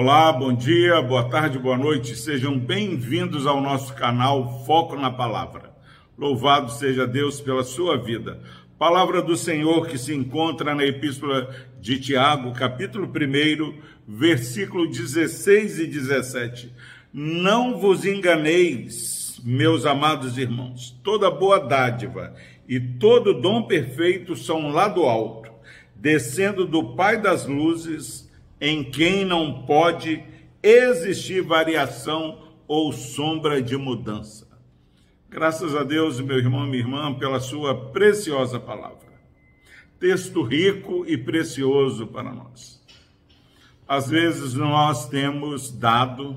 Olá, bom dia, boa tarde, boa noite. Sejam bem-vindos ao nosso canal Foco na Palavra. Louvado seja Deus pela sua vida. Palavra do Senhor que se encontra na Epístola de Tiago, capítulo 1, versículo 16 e 17. Não vos enganeis, meus amados irmãos. Toda boa dádiva e todo dom perfeito são lá do alto, descendo do Pai das luzes em quem não pode existir variação ou sombra de mudança. Graças a Deus, meu irmão minha irmã, pela sua preciosa palavra. Texto rico e precioso para nós. Às vezes nós temos dado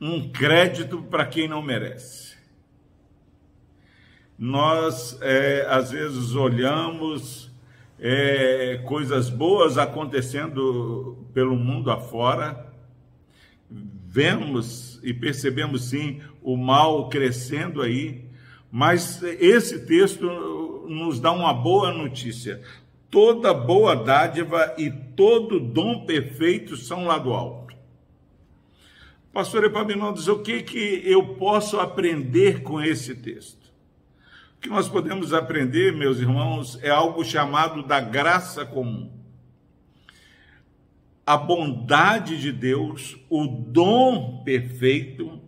um crédito para quem não merece. Nós, é, às vezes, olhamos é, coisas boas acontecendo pelo mundo afora, vemos e percebemos sim o mal crescendo aí, mas esse texto nos dá uma boa notícia. Toda boa dádiva e todo dom perfeito são lá do alto. Pastor Epaminondas, o que, que eu posso aprender com esse texto? O que nós podemos aprender, meus irmãos, é algo chamado da graça comum. A bondade de Deus, o dom perfeito,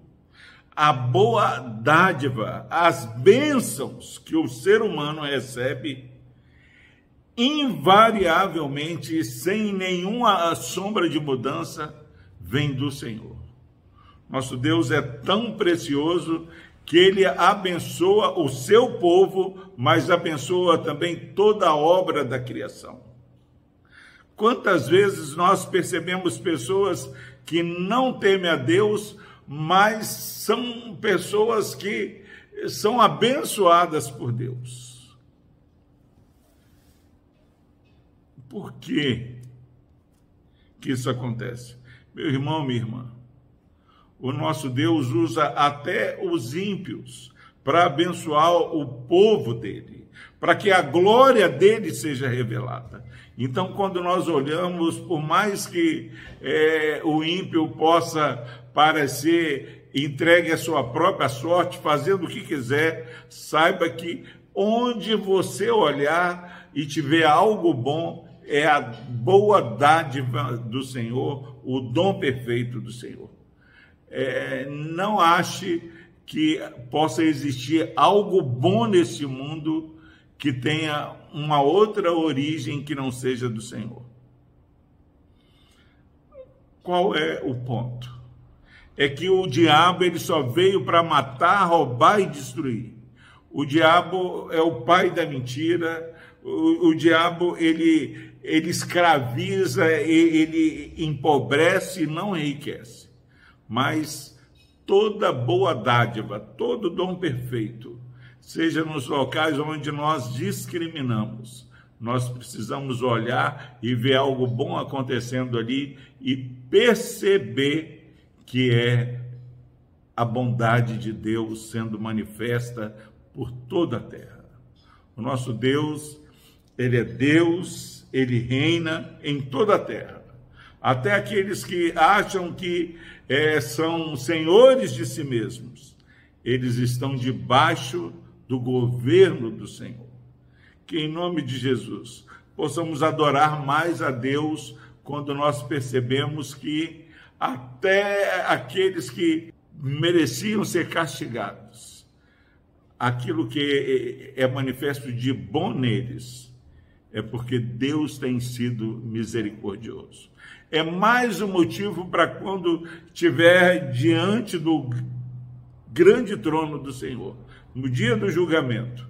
a boa dádiva, as bênçãos que o ser humano recebe, invariavelmente, sem nenhuma sombra de mudança, vem do Senhor. Nosso Deus é tão precioso que ele abençoa o seu povo, mas abençoa também toda a obra da criação. Quantas vezes nós percebemos pessoas que não temem a Deus, mas são pessoas que são abençoadas por Deus. Por que que isso acontece? Meu irmão, minha irmã, o nosso Deus usa até os ímpios para abençoar o povo dele, para que a glória dele seja revelada. Então, quando nós olhamos, por mais que é, o ímpio possa parecer entregue à sua própria sorte, fazendo o que quiser, saiba que onde você olhar e tiver algo bom, é a boa dádiva do Senhor, o dom perfeito do Senhor é, não ache que possa existir algo bom nesse mundo que tenha uma outra origem que não seja do Senhor. Qual é o ponto? É que o diabo ele só veio para matar, roubar e destruir. O diabo é o pai da mentira. O, o diabo ele ele escraviza, ele empobrece e não enriquece mas toda boa dádiva, todo dom perfeito, seja nos locais onde nós discriminamos, nós precisamos olhar e ver algo bom acontecendo ali e perceber que é a bondade de Deus sendo manifesta por toda a terra. O nosso Deus, ele é Deus, ele reina em toda a terra. Até aqueles que acham que é, são senhores de si mesmos, eles estão debaixo do governo do Senhor. Que em nome de Jesus possamos adorar mais a Deus quando nós percebemos que até aqueles que mereciam ser castigados, aquilo que é manifesto de bom neles, é porque Deus tem sido misericordioso é mais um motivo para quando estiver diante do grande trono do Senhor, no dia do julgamento,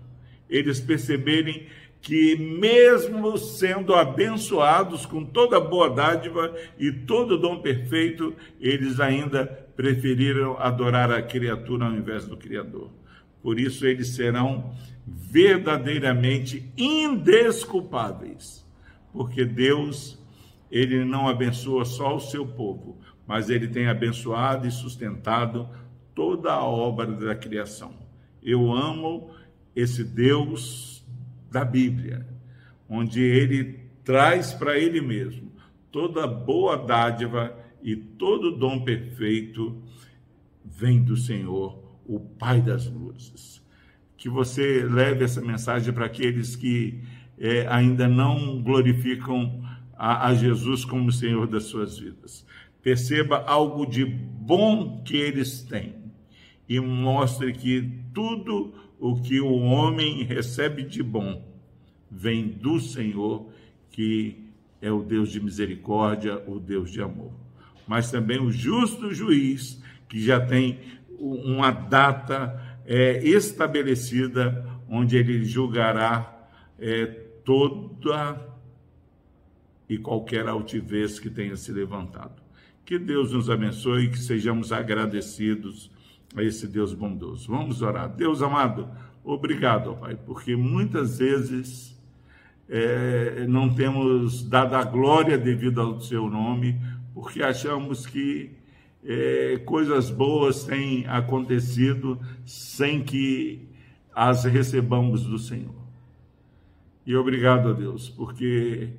eles perceberem que, mesmo sendo abençoados com toda boa dádiva e todo dom perfeito, eles ainda preferiram adorar a criatura ao invés do Criador. Por isso, eles serão verdadeiramente indesculpáveis, porque Deus ele não abençoa só o seu povo, mas ele tem abençoado e sustentado toda a obra da criação. Eu amo esse Deus da Bíblia, onde ele traz para ele mesmo toda boa dádiva e todo dom perfeito vem do Senhor, o Pai das luzes. Que você leve essa mensagem para aqueles que é, ainda não glorificam a, a Jesus como Senhor das suas vidas. Perceba algo de bom que eles têm e mostre que tudo o que o homem recebe de bom vem do Senhor, que é o Deus de misericórdia, o Deus de amor. Mas também o justo juiz, que já tem uma data é, estabelecida, onde ele julgará é, toda e qualquer altivez que tenha se levantado. Que Deus nos abençoe e que sejamos agradecidos a esse Deus bondoso. Vamos orar. Deus amado, obrigado, Pai, porque muitas vezes é, não temos dado a glória devido ao seu nome, porque achamos que é, coisas boas têm acontecido sem que as recebamos do Senhor. E obrigado a Deus, porque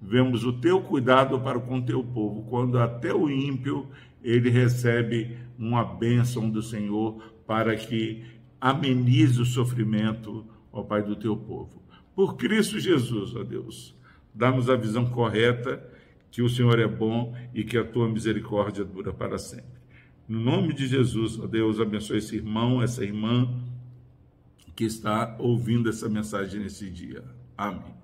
vemos o teu cuidado para com o teu povo, quando até o ímpio ele recebe uma bênção do Senhor para que amenize o sofrimento, ó Pai, do teu povo. Por Cristo Jesus, ó Deus, dá-nos a visão correta que o Senhor é bom e que a tua misericórdia dura para sempre. No nome de Jesus, ó Deus, abençoe esse irmão, essa irmã que está ouvindo essa mensagem nesse dia. Amém.